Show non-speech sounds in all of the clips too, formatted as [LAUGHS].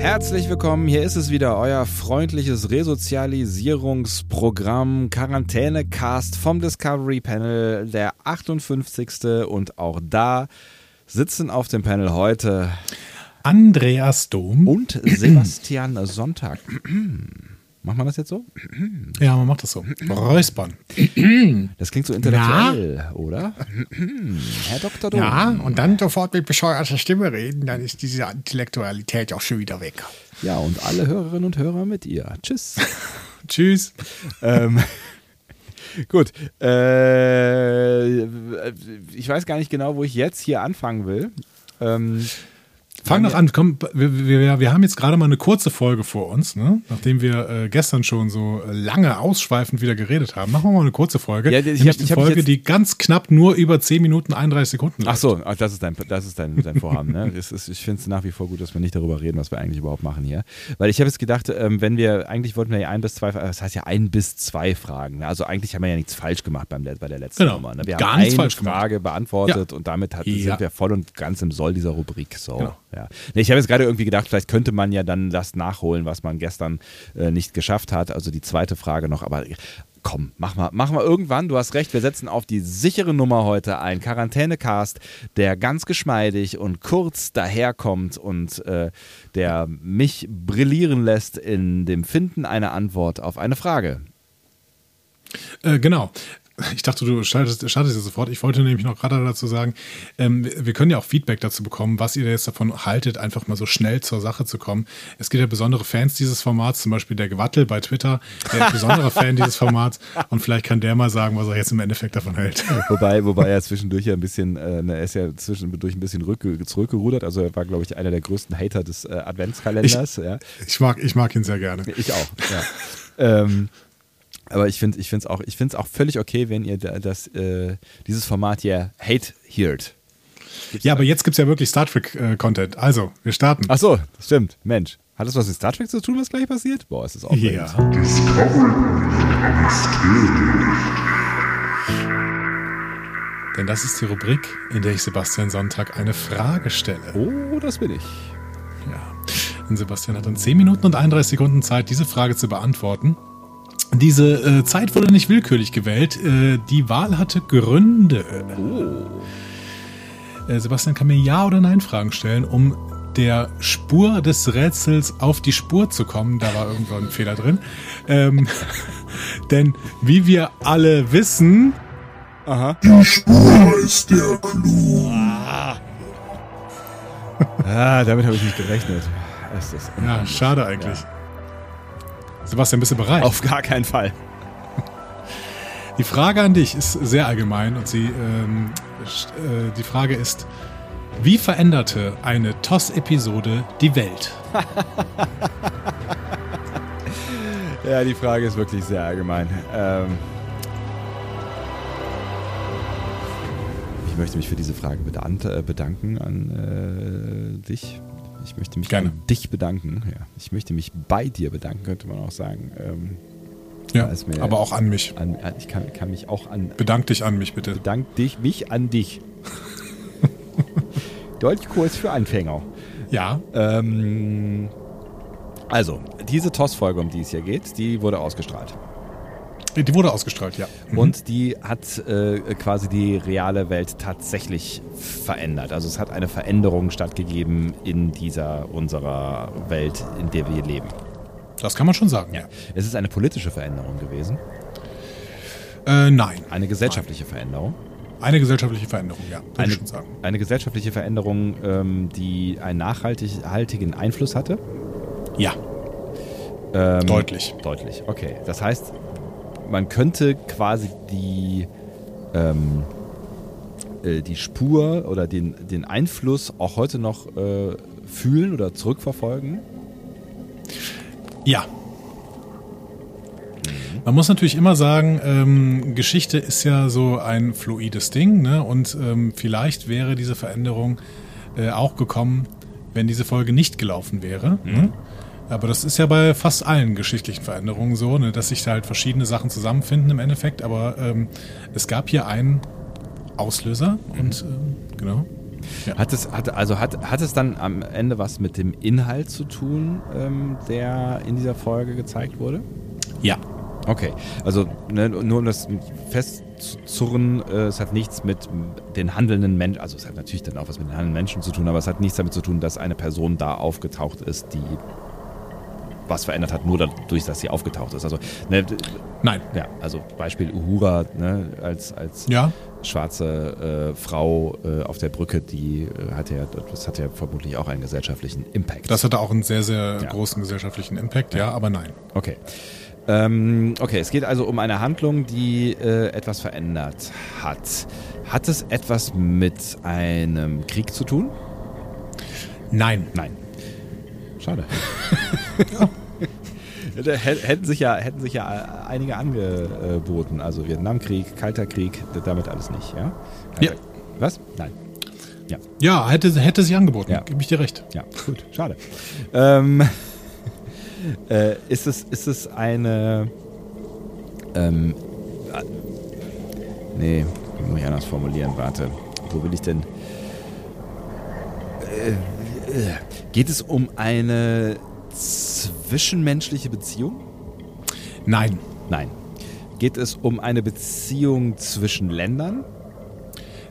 Herzlich willkommen, hier ist es wieder, euer freundliches Resozialisierungsprogramm Quarantänecast vom Discovery Panel, der 58. Und auch da sitzen auf dem Panel heute Andreas Dom und [CLEARS THROAT] Sebastian Sonntag. Macht man das jetzt so? Ja, man macht das so. Räuspern. Das klingt so intellektuell, oder? Herr Dr. Dom. Ja, und dann sofort mit bescheuerter Stimme reden, dann ist diese Intellektualität auch schon wieder weg. Ja, und alle Hörerinnen und Hörer mit ihr. Tschüss. [LAUGHS] Tschüss. ähm, [LAUGHS] gut. Äh, ich weiß gar nicht genau, wo ich jetzt hier anfangen will. Ähm, Fang doch an, komm, wir, wir, wir haben jetzt gerade mal eine kurze Folge vor uns, ne? nachdem wir äh, gestern schon so lange ausschweifend wieder geredet haben. Machen wir mal eine kurze Folge. Ja, ich Nämlich hab- ich eine Folge, die ganz knapp nur über 10 Minuten 31 Sekunden Ach läuft. so, ach, das ist dein, das ist dein, dein Vorhaben. Ne? Ist, ich finde es nach wie vor gut, dass wir nicht darüber reden, was wir eigentlich überhaupt machen hier. Weil ich habe jetzt gedacht, ähm, wenn wir, eigentlich wollten wir ja ein bis zwei, das heißt ja ein bis zwei Fragen. Ne? Also eigentlich haben wir ja nichts falsch gemacht beim, bei der letzten Genau. Nummer. Ne? Wir Gar haben eine falsch gemacht. Frage beantwortet und damit hat, Ja. sind wir voll und ganz im Soll dieser Rubrik. So, Genau. Ja. nee, ich habe jetzt gerade irgendwie gedacht, vielleicht könnte man ja dann das nachholen, was man gestern äh, nicht geschafft hat. Also die zweite Frage noch, aber komm, mach mal, mach mal irgendwann. Du hast recht, wir setzen auf die sichere Nummer heute ein. Quarantänecast, der ganz geschmeidig und kurz daherkommt und äh, der mich brillieren lässt in dem Finden einer Antwort auf eine Frage. Äh, genau. Ich dachte, du startest, startest ja sofort. Ich wollte nämlich noch gerade dazu sagen, ähm, wir können ja auch Feedback dazu bekommen, was ihr jetzt davon haltet, einfach mal so schnell zur Sache zu kommen. Es gibt ja besondere Fans dieses Formats, zum Beispiel der Gewattel bei Twitter, der ist besonderer [LAUGHS] Fan dieses Formats und vielleicht kann der mal sagen, was er jetzt im Endeffekt davon hält. Wobei, wobei er zwischendurch ja ein bisschen, äh, ne, er ist ja zwischendurch ein bisschen rückge zurückgerudert. Also er war, glaube ich, einer der größten Hater des äh, Adventskalenders. ja. Ich mag, ich mag ihn sehr gerne. Ich auch, ja. ähm, aber ich finde es auch, ich find's auch völlig okay, wenn ihr da, das, äh, dieses Format hier hate heard. Ja, aber jetzt gibt es ja wirklich Star Trek-Content. Also, wir starten. Ach so, stimmt. Mensch. Hat das was mit Star Trek zu tun, was gleich passiert? Boah, ist das auch Ja. Denn das ist die Rubrik, in der ich Sebastian Sonntag eine Frage stelle. Oh, das bin ich. Ja. Und Sebastian hat dann 10 Minuten und 31 Sekunden Zeit, diese Frage zu beantworten. Diese äh, Zeit wurde nicht willkürlich gewählt. Äh, die Wahl hatte Gründe. Äh, Sebastian kann mir Ja- oder Nein-Fragen stellen, um der Spur des Rätsels auf die Spur zu kommen. Da war irgendwo ein Fehler drin. Ähm, [LAUGHS] denn wie wir alle wissen, [LAUGHS] Ah, damit habe ich nicht gerechnet. Ist ja, schade eigentlich. Sebastian, bist du bereit? Auf gar keinen Fall. [LAUGHS] Die Frage an dich ist sehr allgemein und sie, ähm, äh, die Frage ist, wie veränderte eine TOS-Episode die Welt? [LAUGHS] Ja, die Frage ist wirklich sehr allgemein. Ähm, ich möchte mich für diese Frage äh, bedanken an äh, dich. Ich möchte mich Gerne. an dich bedanken. Ja. Ich möchte mich bei dir bedanken, könnte man auch sagen. Ähm, Ja, mir- aber auch an mich. an, ich kann, kann mich auch an Bedank dich an mich bitte. bedank dich, mich an dich. [LAUGHS] Deutschkurs für Anfänger. Ja, Ähm, also, diese TOS-Folge, um die es hier geht, die wurde ausgestrahlt. Die wurde ausgestrahlt, ja. Und die hat äh, quasi die reale Welt tatsächlich verändert. Also es hat eine Veränderung stattgegeben in dieser unserer Welt, in der wir leben. Das kann man schon sagen. Ja. Es ist eine politische Veränderung gewesen, Äh, nein, eine gesellschaftliche Veränderung. eine gesellschaftliche Veränderung, ja, würde Eine, ich schon sagen. eine gesellschaftliche Veränderung, ähm, die einen nachhaltigen Einfluss hatte. Ja, Ähm, deutlich. Deutlich, okay. Das heißt, man könnte quasi die, ähm, äh, die Spur oder den, den Einfluss auch heute noch äh, fühlen oder zurückverfolgen? Ja. Man muss natürlich immer sagen, ähm, Geschichte ist ja so ein fluides Ding, ne? Und ähm, vielleicht wäre diese Veränderung äh, auch gekommen, wenn diese Folge nicht gelaufen wäre. Ne? Aber das ist ja bei fast allen geschichtlichen Veränderungen so, ne? dass sich da halt verschiedene Sachen zusammenfinden im Endeffekt. Aber ähm, es gab hier einen Auslöser und ähm, genau. Ja. Hat es, hat, also hat, hat es dann am Ende was mit dem Inhalt zu tun, ähm, der in dieser Folge gezeigt wurde? Ja. Okay, also ne, nur um das festzuzurren, äh, es hat nichts mit den handelnden Menschen, also es hat natürlich dann auch was mit den handelnden Menschen zu tun, aber es hat nichts damit zu tun, dass eine Person da aufgetaucht ist, die was verändert hat, nur dadurch, dass sie aufgetaucht ist. Also, ne, Nein. ja, also Beispiel Uhura ne, als, als Ja. schwarze äh, Frau äh, auf der Brücke, die äh, hat ja, das hat ja vermutlich auch einen gesellschaftlichen Impact. Das hatte auch einen sehr, sehr Ja. großen gesellschaftlichen Impact, ja, aber nein. Okay. Ähm, okay, es geht also um eine Handlung, die äh, etwas verändert hat. Hat es etwas mit einem Krieg zu tun? Nein. Nein. Schade. [LAUGHS] Hä- hätten sich ja, hätten sich ja einige angeboten. Also Vietnamkrieg, Kalter Krieg, damit alles nicht, ja? Ja. Was? Nein. Ja. Ja, hätte, hätte sich angeboten, Ja. gebe ich dir recht. Ja, gut, schade. Ähm, [LAUGHS] äh, ist, es, ist es eine. Ähm, äh, nee, muss ich anders formulieren, warte. Wo will ich denn. Äh, äh, geht es um eine zwischenmenschliche Beziehung? Nein. Nein. Geht es um eine Beziehung zwischen Ländern?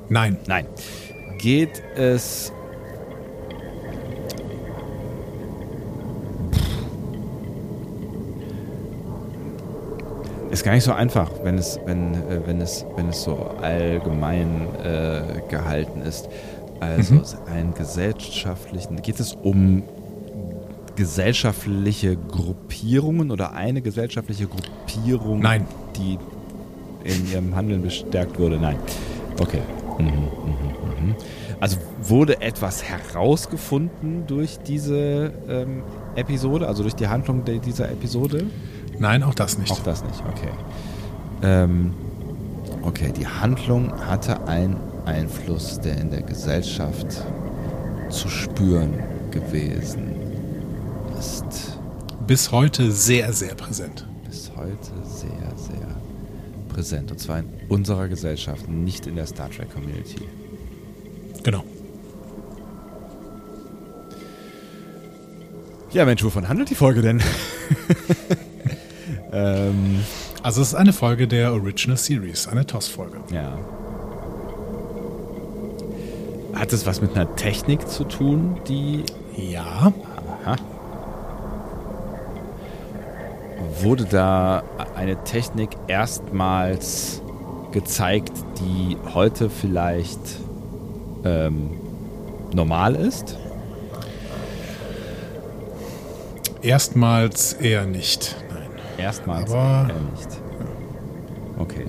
Nein. Nein. Geht es. Ist gar nicht so einfach, wenn es, wenn, äh, wenn es, wenn es so allgemein äh, gehalten ist. Also Mhm. einen gesellschaftlichen. Geht es um gesellschaftliche Gruppierungen oder eine gesellschaftliche Gruppierung, Nein. die in ihrem Handeln bestärkt wurde? Nein. Okay. Mhm, mhm, mhm. Also wurde etwas herausgefunden durch diese ähm, Episode, also durch die Handlung dieser Episode? Nein, auch das nicht. Auch das nicht, okay. Ähm, okay, die Handlung hatte einen Einfluss, der in der Gesellschaft zu spüren gewesen ist. Bis heute sehr, sehr präsent. Bis heute sehr, sehr präsent. Und zwar in unserer Gesellschaft, nicht in der Star Trek Community. Genau. Ja, Mensch, wovon handelt die Folge denn? [LAUGHS] ähm, Also es ist eine Folge der Original Series, eine TOS-Folge. ja. Hat es was mit einer Technik zu tun, die Ja. Aha. Wurde da eine Technik erstmals gezeigt, die heute vielleicht ähm, normal ist? Erstmals eher nicht. Nein. Erstmals Aber- eher nicht. Okay.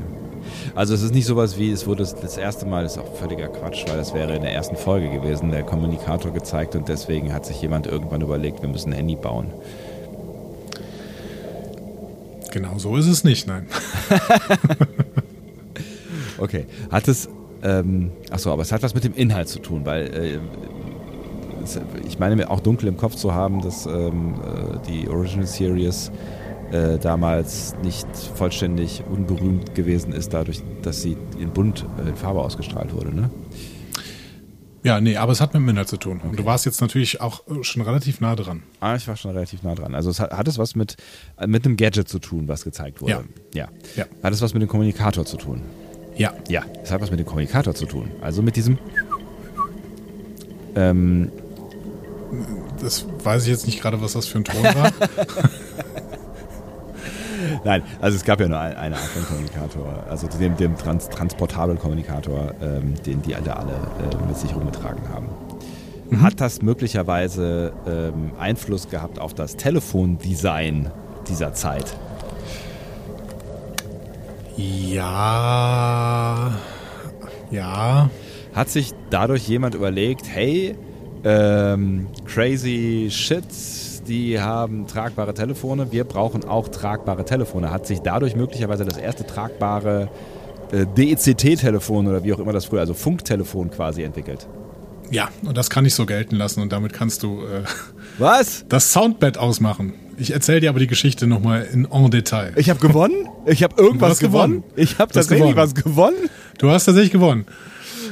Also es ist nicht sowas wie, es wurde das, erste Mal, ist auch völliger Quatsch, weil das wäre in der ersten Folge gewesen, der Kommunikator gezeigt und deswegen hat sich jemand irgendwann überlegt, wir müssen ein Handy bauen. Genau so ist es nicht, nein. [LAUGHS] Okay. Hat es, ähm, achso, aber es hat was mit dem Inhalt zu tun, weil äh, ich meine mir auch dunkel im Kopf zu haben, dass ähm, äh, die Original Series äh, damals nicht vollständig unberühmt gewesen ist, dadurch, dass sie in bunt äh, in Farbe ausgestrahlt wurde, ne? Ja, nee, aber es hat mit Inhalt zu tun. Und du warst jetzt natürlich auch äh, schon relativ nah dran. Ah, ich war schon relativ nah dran. Also es hat, hat es was mit, mit einem Gadget zu tun, was gezeigt wurde? Ja. ja. Ja. Hat es was mit dem Kommunikator zu tun? Ja. Ja, es hat was mit dem Kommunikator zu tun. Also mit diesem ähm, Das weiß ich jetzt nicht gerade, was das für ein Ton war. [LAUGHS] [LAUGHS] Nein, also es gab ja nur ein, eine Art von Kommunikator, also dem, dem trans transportablen Kommunikator, ähm, den die alle, alle äh, mit sich rumgetragen haben. Hat das möglicherweise ähm, Einfluss gehabt auf das Telefondesign dieser Zeit? ja. Ja. Hat sich dadurch jemand überlegt, hey, Ähm, crazy Shit, die haben tragbare Telefone. Wir brauchen auch tragbare Telefone. Hat sich dadurch möglicherweise das erste tragbare äh, DECT-Telefon oder wie auch immer das früher, also Funktelefon quasi entwickelt. Ja, und das kann ich so gelten lassen und damit kannst du äh, Was? das Soundbed ausmachen. Ich erzähle dir aber die Geschichte nochmal in en Detail. Ich habe gewonnen? Ich habe irgendwas gewonnen? gewonnen. Ich habe tatsächlich gewonnen. was gewonnen? Du hast tatsächlich gewonnen.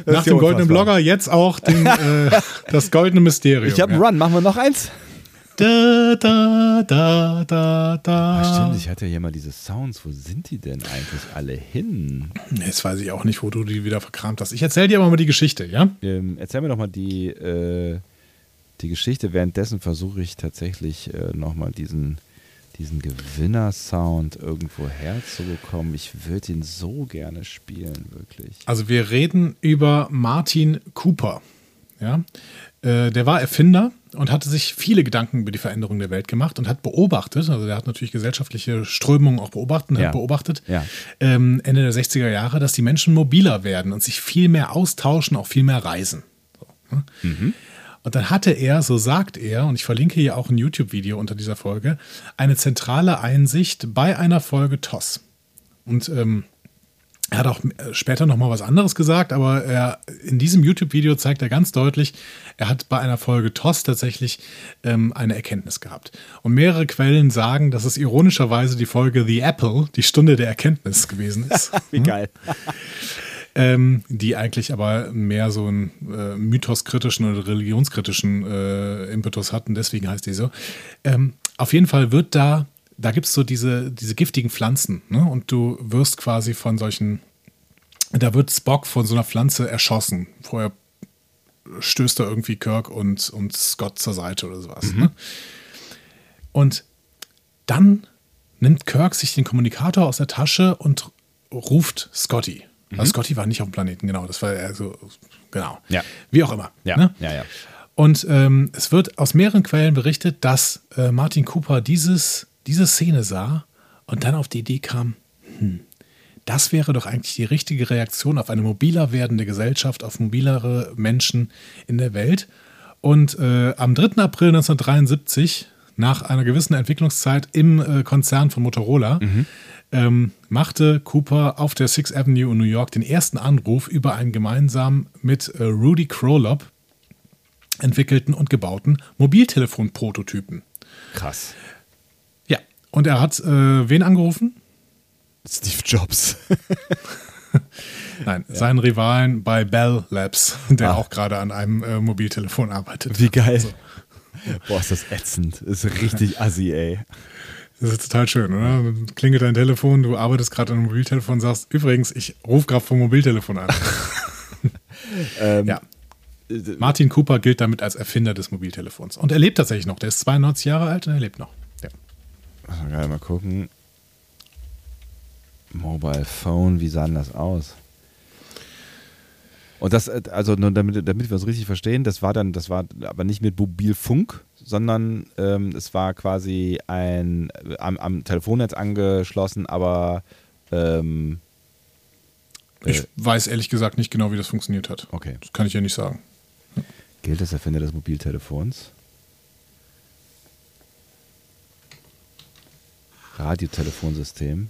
Das Nach dem goldenen. Blogger jetzt auch den, äh, [LAUGHS] das goldene Mysterium. Ich habe einen ja. Run. Machen wir noch eins? Da, da, da, da, da. Stimmt, ich hatte ja hier mal diese Sounds. Wo sind die denn eigentlich alle hin? Jetzt weiß ich auch nicht, wo du die wieder verkramt hast. Ich erzähle dir aber mal die Geschichte, ja? Ähm, erzähl mir doch mal die, äh, die Geschichte. Währenddessen versuche ich tatsächlich äh, nochmal diesen, diesen Gewinner-Sound irgendwo herzubekommen. Ich würde ihn so gerne spielen, wirklich. Also wir reden über Martin Cooper. Ja? Äh, der war Erfinder und hatte sich viele Gedanken über die Veränderung der Welt gemacht und hat beobachtet, also der hat natürlich gesellschaftliche Strömungen auch beobachtet, Ja. hat beobachtet, Ja. ähm, Ende der 60er Jahre, dass die Menschen mobiler werden und sich viel mehr austauschen, auch viel mehr reisen. So, ne? Und dann hatte er, so sagt er, und ich verlinke hier auch ein YouTube-Video unter dieser Folge, eine zentrale Einsicht bei einer Folge TOS. Und ähm, er hat auch äh, später noch mal was anderes gesagt, aber er, in diesem YouTube-Video zeigt er ganz deutlich, er hat bei einer Folge TOS tatsächlich ähm, eine Erkenntnis gehabt. Und mehrere Quellen sagen, dass es ironischerweise die Folge The Apple, die Stunde der Erkenntnis gewesen ist. [LAUGHS] Wie geil. [LAUGHS] ähm, die eigentlich aber mehr so einen äh, mythoskritischen oder religionskritischen äh, Impetus hatten, deswegen heißt die so. Ähm, auf jeden Fall wird da, da gibt es so diese, diese giftigen Pflanzen, ne? Und du wirst quasi von solchen, da wird Spock von so einer Pflanze erschossen. Vorher stößt er irgendwie Kirk und, und Scott zur Seite oder sowas. Ne? Und dann nimmt Kirk sich den Kommunikator aus der Tasche und ruft Scotty. Also Scotty war nicht auf dem Planeten, genau. Das war also, genau. Ja. Wie auch immer. Ja, Ne? ja, ja. Und ähm, es wird aus mehreren Quellen berichtet, dass äh, Martin Cooper dieses, diese Szene sah und dann auf die Idee kam, hm, das wäre doch eigentlich die richtige Reaktion auf eine mobiler werdende Gesellschaft, auf mobilere Menschen in der Welt. Und äh, am 3. April 1973, nach einer gewissen Entwicklungszeit im äh, Konzern von Motorola, ähm, machte Cooper auf der Sixth Avenue in New York den ersten Anruf über einen gemeinsam mit äh, Rudy Krolop entwickelten und gebauten Mobiltelefon-Prototypen. Krass. Ja, und er hat äh, wen angerufen? Steve Jobs. [LAUGHS] Nein, seinen Rivalen bei Bell Labs, der Ah. auch gerade an einem äh, Mobiltelefon arbeitet. Wie geil. Boah, ist das ätzend. Ist richtig assi, ey. Das ist total schön, oder? Klingelt dein Telefon, du arbeitest gerade an einem Mobiltelefon, sagst, übrigens, ich rufe gerade vom Mobiltelefon an. [LAUGHS] Ähm, ja. Martin Cooper gilt damit als Erfinder des Mobiltelefons. Und er lebt tatsächlich noch. Der ist 92 Jahre alt und er lebt noch. Gerade mal gucken. Mobile Phone, wie sah denn das aus? Und das, äh, also nur damit, damit wir es richtig verstehen, das war dann, das war aber nicht mit Mobilfunk, sondern ähm, es war quasi ein äh, am, am Telefonnetz angeschlossen, aber ähm, Ich Äh. weiß ehrlich gesagt nicht genau, wie das funktioniert hat. okay. Das kann ich ja nicht sagen. Gilt als Erfinder des Mobiltelefons? Radiotelefonsystem.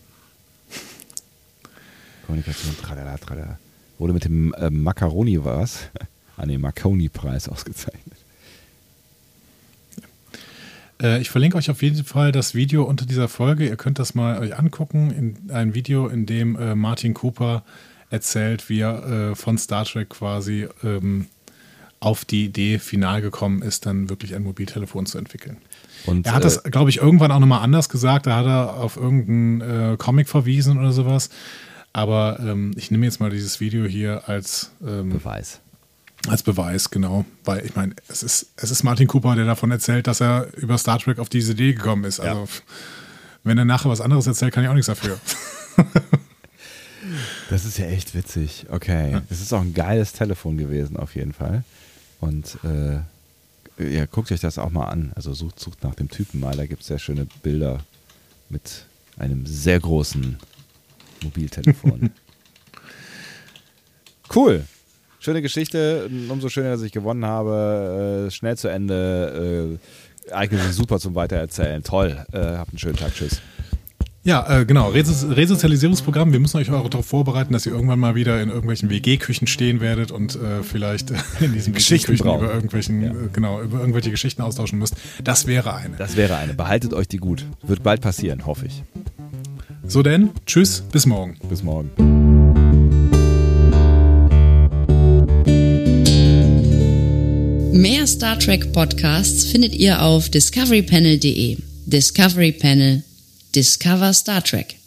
Kommunikation, tralala, tralala. Wurde mit dem äh, Macaroni was? ah ne, Marconi-Preis ausgezeichnet. Äh, ich verlinke euch auf jeden Fall das Video unter dieser Folge. Ihr könnt das mal euch angucken. In ein Video, in dem äh, Martin Cooper erzählt, wie er äh, von Star Trek quasi ähm, auf die Idee final gekommen ist, dann wirklich ein Mobiltelefon zu entwickeln. Und, Er hat äh, das, glaube ich, irgendwann auch nochmal anders gesagt. Da hat er auf irgendeinen äh, Comic verwiesen oder sowas. Aber ähm, ich nehme jetzt mal dieses Video hier als, ähm, Beweis. als Beweis, genau. Weil ich meine, es ist, es ist Martin Cooper, der davon erzählt, dass er über Star Trek auf diese Idee gekommen ist. Also, Ja. wenn er nachher was anderes erzählt, kann ich auch nichts dafür. [LAUGHS] [LAUGHS] Das ist ja echt witzig. Okay. Das ist auch ein geiles Telefon gewesen, auf jeden Fall. Und äh, ja, guckt euch das auch mal an. Also sucht, sucht nach dem Typen mal. Da gibt es sehr schöne Bilder mit einem sehr großen Mobiltelefon. [LAUGHS] cool. schöne Geschichte. Umso schöner, dass ich gewonnen habe. Äh, schnell zu Ende. Äh, eignet sich super zum Weitererzählen. Toll. Äh, habt einen schönen Tag. Tschüss. Ja, äh, genau. Resozialisierungsprogramm. Wir müssen euch auch darauf vorbereiten, dass ihr irgendwann mal wieder in irgendwelchen WG-Küchen stehen werdet und äh, vielleicht [LAUGHS] in diesen Geschichten über irgendwelchen, ja. äh, genau, über irgendwelche Geschichten austauschen müsst. Das wäre eine. Das wäre eine. Behaltet euch die gut. Wird bald passieren, hoffe ich. So denn, tschüss, bis morgen. Bis morgen. Mehr Star Trek Podcasts findet ihr auf discoverypanel.de. Discovery Panel. Discover Star Trek.